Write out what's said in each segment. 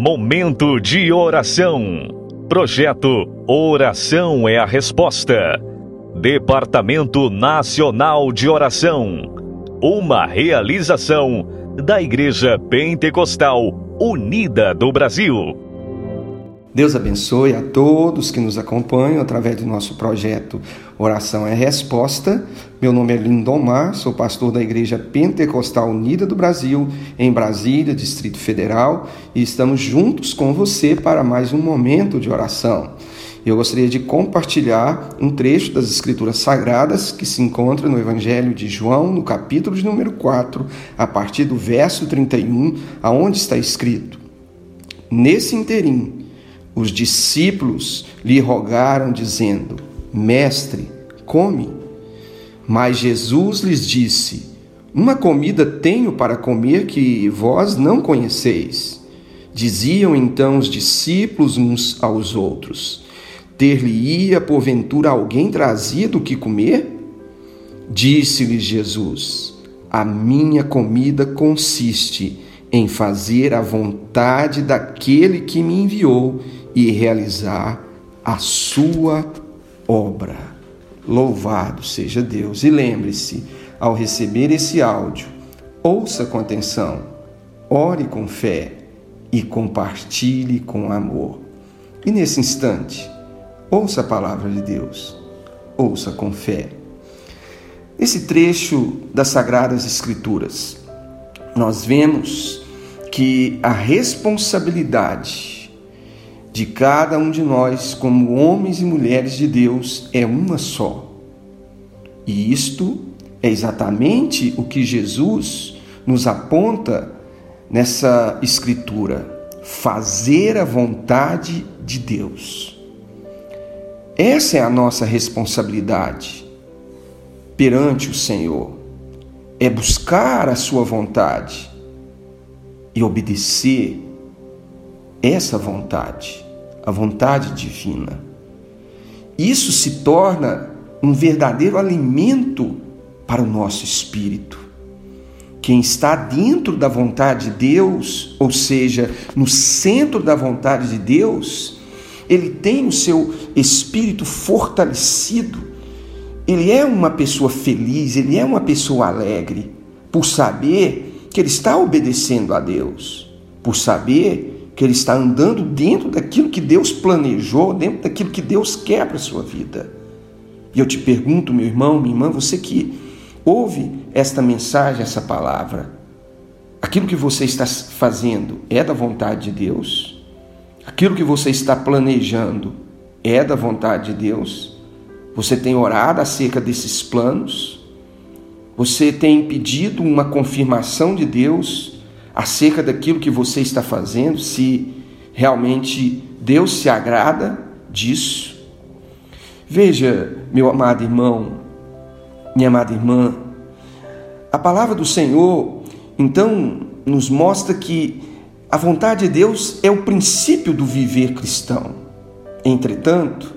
Momento de oração. Projeto Oração é a Resposta. Departamento Nacional de Oração. Uma realização da Igreja Pentecostal Unida do Brasil. Deus abençoe a todos que nos acompanham através do nosso projeto Oração é Resposta. Meu nome é Lindomar, sou pastor da Igreja Pentecostal Unida do Brasil, em Brasília, Distrito Federal, e estamos juntos com você para mais um momento de oração. Eu gostaria de compartilhar um trecho das Escrituras Sagradas que se encontra no Evangelho de João, no capítulo de número 4, a partir do verso 31, aonde está escrito: Nesse interim, os discípulos lhe rogaram, dizendo: Mestre, come. Mas Jesus lhes disse: Uma comida tenho para comer que vós não conheceis. Diziam então os discípulos uns aos outros: Ter-lhe-ia porventura alguém trazido o que comer? Disse-lhes Jesus: A minha comida consiste em fazer a vontade daquele que me enviou e realizar a sua obra. Louvado seja Deus. E lembre-se, ao receber esse áudio, ouça com atenção, ore com fé e compartilhe com amor. E nesse instante, ouça a palavra de Deus, ouça com fé. Nesse trecho das Sagradas Escrituras, nós vemos que a responsabilidade de cada um de nós, como homens e mulheres de Deus, é uma só. E isto é exatamente o que Jesus nos aponta nessa escritura: fazer a vontade de Deus. Essa é a nossa responsabilidade perante o Senhor, é buscar a Sua vontade e obedecer essa vontade a vontade divina. Isso se torna um verdadeiro alimento para o nosso espírito. Quem está dentro da vontade de Deus, ou seja, no centro da vontade de Deus, ele tem o seu espírito fortalecido. Ele é uma pessoa feliz, ele é uma pessoa alegre, por saber que ele está obedecendo a Deus, por saber que ele está andando dentro daquilo que Deus planejou, dentro daquilo que Deus quer para a sua vida. E eu te pergunto, meu irmão, minha irmã, você que ouve esta mensagem, essa palavra, aquilo que você está fazendo é da vontade de Deus? Aquilo que você está planejando é da vontade de Deus? Você tem orado acerca desses planos? Você tem pedido uma confirmação de Deus acerca daquilo que você está fazendo, se realmente Deus se agrada disso. Veja, meu amado irmão, minha amada irmã, a palavra do Senhor, então, nos mostra que a vontade de Deus é o princípio do viver cristão. Entretanto,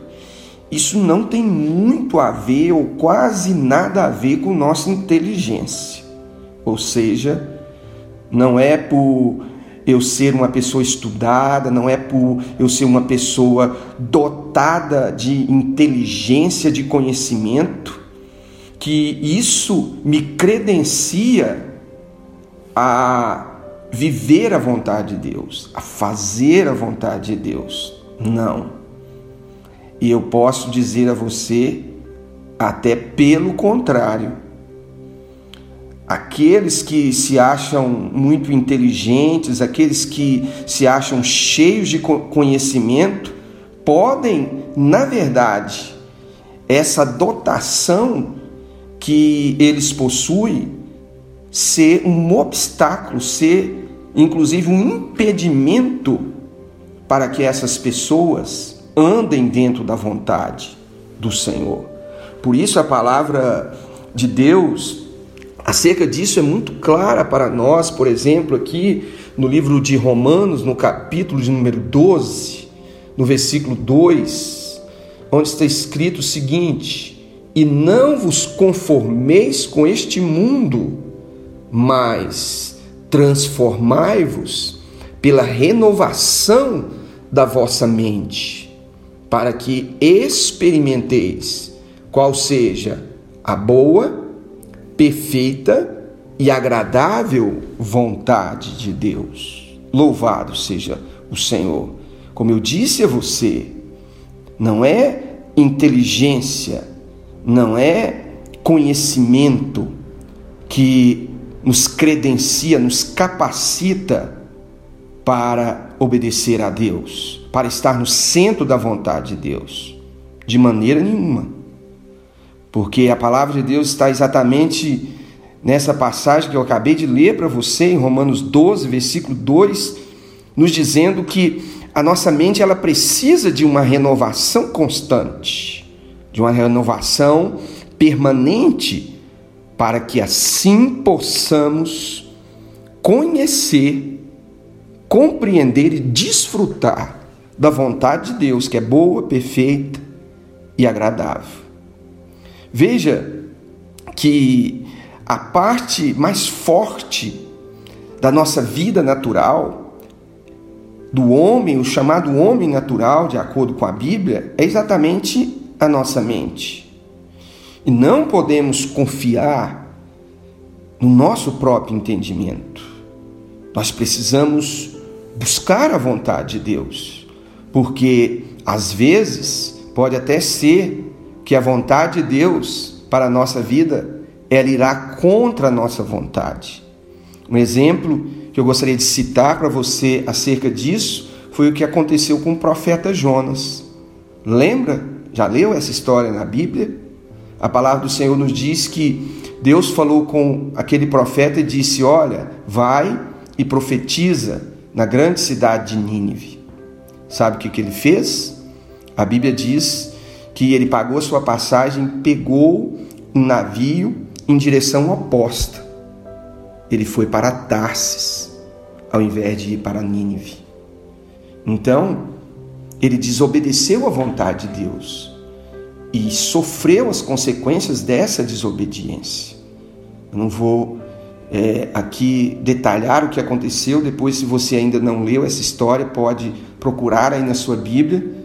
isso não tem muito a ver ou quase nada a ver com nossa inteligência. Ou seja, não é por eu ser uma pessoa estudada, não é por eu ser uma pessoa dotada de inteligência, de conhecimento, que isso me credencia a viver a vontade de Deus, a fazer a vontade de Deus. Não. E eu posso dizer a você, até pelo contrário, aqueles que se acham muito inteligentes, aqueles que se acham cheios de conhecimento, podem, na verdade, essa dotação que eles possuem ser um obstáculo, ser inclusive um impedimento para que essas pessoas andem dentro da vontade do Senhor. Por isso a palavra de Deus acerca disso é muito clara para nós, por exemplo, aqui no livro de Romanos, no capítulo de número 12, no versículo 2, onde está escrito o seguinte: E não vos conformeis com este mundo, mas transformai-vos pela renovação da vossa mente, para que experimenteis qual seja a boa, perfeita e agradável vontade de Deus. Louvado seja o Senhor. Como eu disse a você, não é inteligência, não é conhecimento que nos credencia, nos capacita para obedecer a Deus, para estar no centro da vontade de Deus. De maneira nenhuma. Porque a palavra de Deus está exatamente nessa passagem que eu acabei de ler para você, em Romanos 12, versículo 2, nos dizendo que a nossa mente ela precisa de uma renovação constante, de uma renovação permanente, para que assim possamos conhecer, compreender e desfrutar da vontade de Deus, que é boa, perfeita e agradável. Veja que a parte mais forte da nossa vida natural, do homem, o chamado homem natural, de acordo com a Bíblia, é exatamente a nossa mente. E não podemos confiar no nosso próprio entendimento. Nós precisamos buscar a vontade de Deus, porque às vezes pode até ser que a vontade de Deus para a nossa vida ela irá contra a nossa vontade. Um exemplo que eu gostaria de citar para você acerca disso foi o que aconteceu com o profeta Jonas. Lembra? Já leu essa história na Bíblia? A palavra do Senhor nos diz que Deus falou com aquele profeta e disse: Olha, vai e profetiza na grande cidade de Nínive. Sabe o que, que ele fez? A Bíblia diz que ele pagou sua passagem, pegou um navio em direção oposta. Ele foi para Tarsis, ao invés de ir para Nínive. Então, ele desobedeceu à vontade de Deus e sofreu as consequências dessa desobediência. Eu não vou é, aqui detalhar o que aconteceu, depois, se você ainda não leu essa história, pode procurar aí na sua Bíblia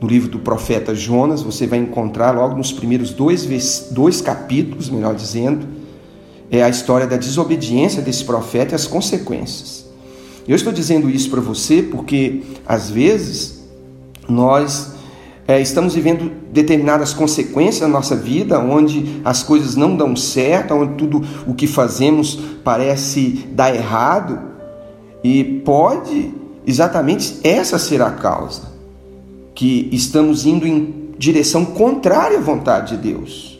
no livro do profeta Jonas, você vai encontrar logo nos primeiros dois, dois capítulos, melhor dizendo, é a história da desobediência desse profeta e as consequências. Eu estou dizendo isso para você porque, às vezes, nós é, estamos vivendo determinadas consequências na nossa vida, onde as coisas não dão certo, onde tudo o que fazemos parece dar errado, e pode exatamente essa ser a causa que estamos indo em direção contrária à vontade de Deus.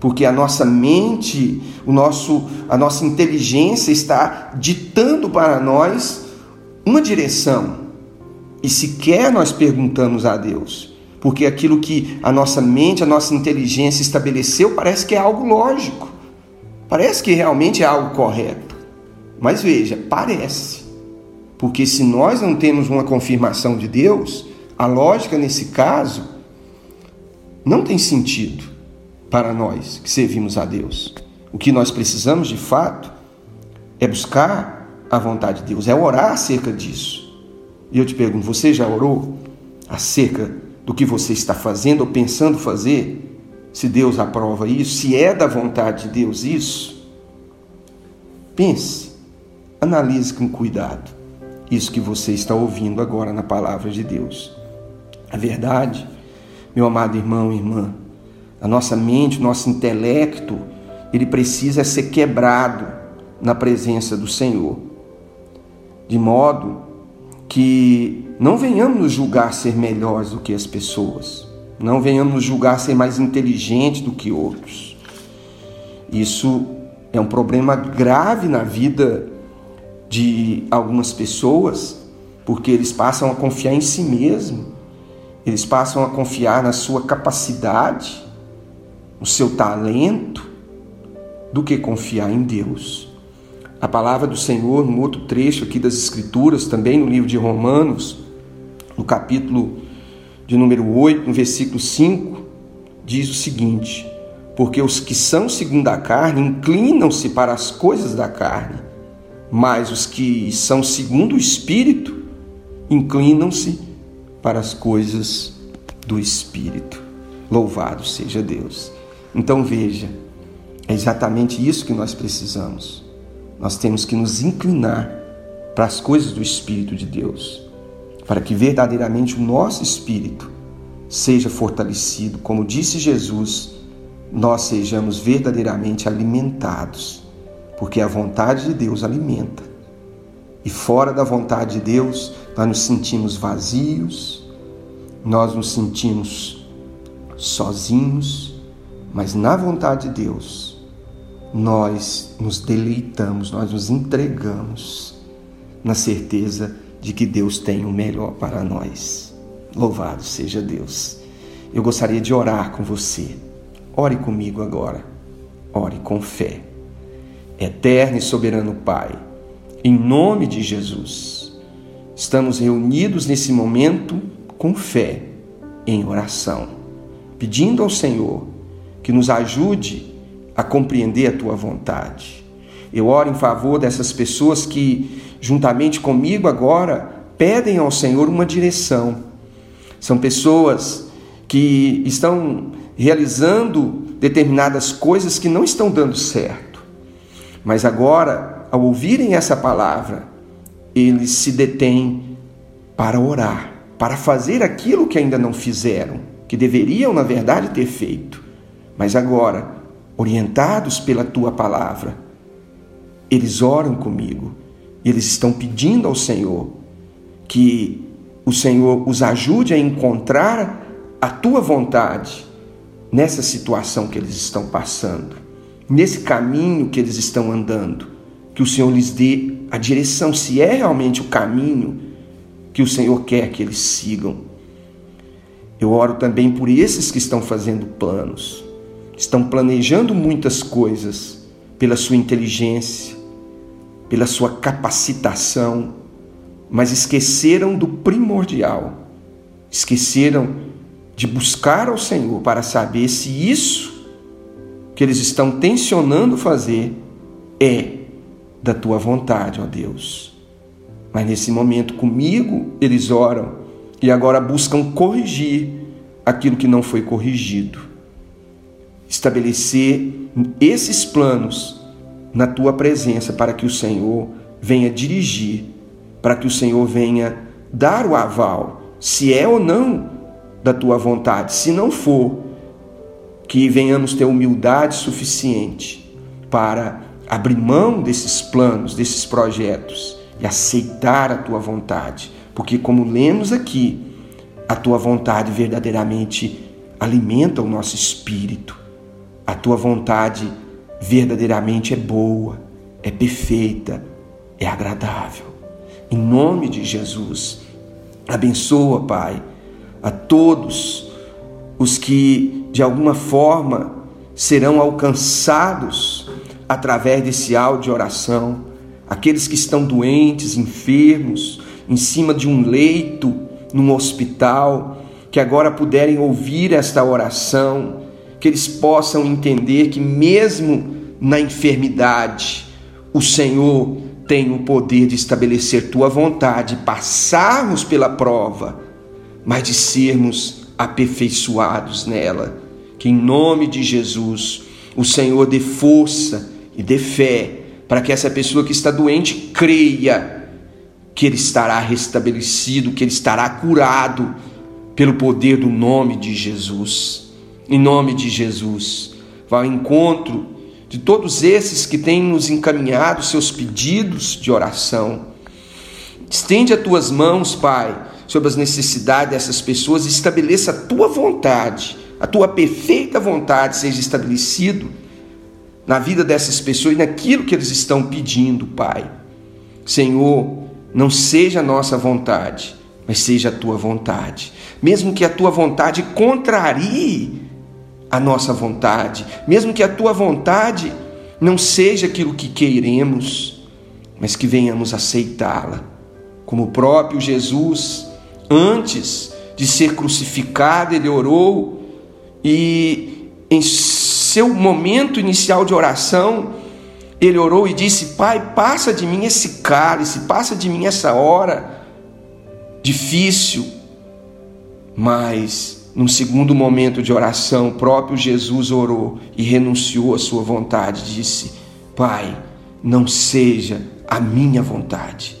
Porque a nossa mente, o nosso, a nossa inteligência está ditando para nós uma direção. E sequer nós perguntamos a Deus. Porque aquilo que a nossa mente, a nossa inteligência estabeleceu parece que é algo lógico. Parece que realmente é algo correto. Mas veja, parece. Porque se nós não temos uma confirmação de Deus, a lógica nesse caso não tem sentido para nós que servimos a Deus. O que nós precisamos de fato é buscar a vontade de Deus, é orar acerca disso. E eu te pergunto: você já orou acerca do que você está fazendo ou pensando fazer? Se Deus aprova isso, se é da vontade de Deus isso? Pense, analise com cuidado isso que você está ouvindo agora na palavra de Deus. A verdade, meu amado irmão e irmã, a nossa mente, o nosso intelecto, ele precisa ser quebrado na presença do Senhor, de modo que não venhamos nos julgar ser melhores do que as pessoas, não venhamos nos julgar ser mais inteligentes do que outros. Isso é um problema grave na vida de algumas pessoas, porque eles passam a confiar em si mesmos eles passam a confiar na sua capacidade, no seu talento, do que confiar em Deus. A palavra do Senhor, no outro trecho aqui das Escrituras, também no livro de Romanos, no capítulo de número 8, no versículo 5, diz o seguinte: Porque os que são segundo a carne inclinam-se para as coisas da carne, mas os que são segundo o Espírito inclinam-se para as coisas do Espírito. Louvado seja Deus. Então veja, é exatamente isso que nós precisamos. Nós temos que nos inclinar para as coisas do Espírito de Deus, para que verdadeiramente o nosso espírito seja fortalecido, como disse Jesus, nós sejamos verdadeiramente alimentados, porque a vontade de Deus alimenta. E fora da vontade de Deus, nós nos sentimos vazios, nós nos sentimos sozinhos, mas na vontade de Deus, nós nos deleitamos, nós nos entregamos na certeza de que Deus tem o melhor para nós. Louvado seja Deus. Eu gostaria de orar com você. Ore comigo agora. Ore com fé. Eterno e soberano Pai, em nome de Jesus, estamos reunidos nesse momento com fé, em oração, pedindo ao Senhor que nos ajude a compreender a tua vontade. Eu oro em favor dessas pessoas que, juntamente comigo agora, pedem ao Senhor uma direção. São pessoas que estão realizando determinadas coisas que não estão dando certo. Mas agora, ao ouvirem essa palavra, eles se detêm para orar, para fazer aquilo que ainda não fizeram, que deveriam, na verdade, ter feito. Mas agora, orientados pela tua palavra, eles oram comigo, eles estão pedindo ao Senhor que o Senhor os ajude a encontrar a tua vontade nessa situação que eles estão passando, nesse caminho que eles estão andando, que o Senhor lhes dê a direção, se é realmente o caminho que o Senhor quer que eles sigam. Eu oro também por esses que estão fazendo planos, estão planejando muitas coisas pela sua inteligência, pela sua capacitação, mas esqueceram do primordial, esqueceram de buscar ao Senhor para saber se isso que eles estão tensionando fazer é da tua vontade, ó Deus. Mas nesse momento comigo eles oram e agora buscam corrigir aquilo que não foi corrigido. Estabelecer esses planos na tua presença para que o Senhor venha dirigir, para que o Senhor venha dar o aval, se é ou não da tua vontade. Se não for, que venhamos ter humildade suficiente para abrir mão desses planos, desses projetos e aceitar a tua vontade. Porque, como lemos aqui, a tua vontade verdadeiramente alimenta o nosso espírito. A tua vontade verdadeiramente é boa, é perfeita, é agradável. Em nome de Jesus, abençoa, Pai a todos os que de alguma forma serão alcançados através desse áudio de oração, aqueles que estão doentes, enfermos, em cima de um leito, num hospital, que agora puderem ouvir esta oração, que eles possam entender que mesmo na enfermidade, o Senhor tem o poder de estabelecer tua vontade, passarmos pela prova mas de sermos aperfeiçoados nela. Que em nome de Jesus o Senhor dê força e dê fé para que essa pessoa que está doente creia que ele estará restabelecido, que ele estará curado pelo poder do nome de Jesus. Em nome de Jesus, vá ao encontro de todos esses que têm nos encaminhado seus pedidos de oração. Estende as tuas mãos, Pai, sobre as necessidades dessas pessoas e estabeleça a tua vontade, a tua perfeita vontade seja estabelecido na vida dessas pessoas e naquilo que eles estão pedindo, Pai. Senhor, não seja a nossa vontade, mas seja a tua vontade. Mesmo que a tua vontade contrarie a nossa vontade, mesmo que a tua vontade não seja aquilo que queremos, mas que venhamos aceitá-la. Como o próprio Jesus Antes de ser crucificado, ele orou e em seu momento inicial de oração, Ele orou e disse: Pai, passa de mim esse cálice, passa de mim essa hora difícil. Mas, num segundo momento de oração, o próprio Jesus orou e renunciou à sua vontade. Disse: Pai, não seja a minha vontade,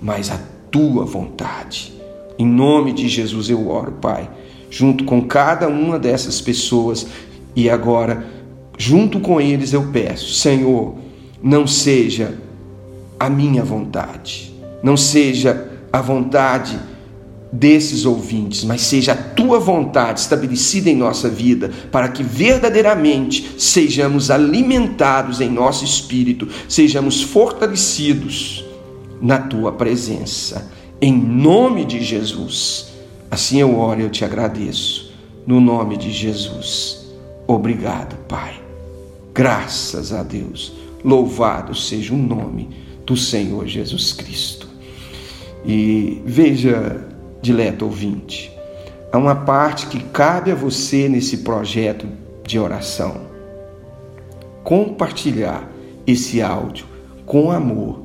mas a tua vontade. Em nome de Jesus eu oro, Pai, junto com cada uma dessas pessoas e agora, junto com eles, eu peço, Senhor, não seja a minha vontade, não seja a vontade desses ouvintes, mas seja a tua vontade estabelecida em nossa vida, para que verdadeiramente sejamos alimentados em nosso espírito, sejamos fortalecidos na tua presença. Em nome de Jesus. Assim eu oro e eu te agradeço. No nome de Jesus. Obrigado, Pai. Graças a Deus. Louvado seja o nome do Senhor Jesus Cristo. E veja, dileto ouvinte, há uma parte que cabe a você nesse projeto de oração. Compartilhar esse áudio com amor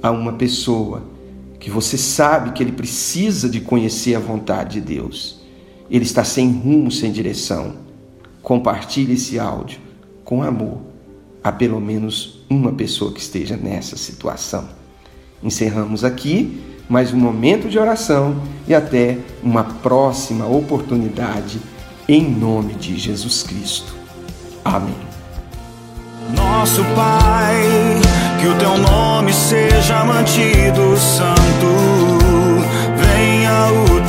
a uma pessoa que você sabe que ele precisa de conhecer a vontade de Deus. Ele está sem rumo, sem direção. Compartilhe esse áudio com amor a pelo menos uma pessoa que esteja nessa situação. Encerramos aqui mais um momento de oração e até uma próxima oportunidade, em nome de Jesus Cristo. Amém. Nosso Pai, que o teu nome seja mantido santo, venha o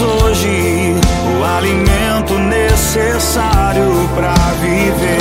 hoje o alimento necessário para viver.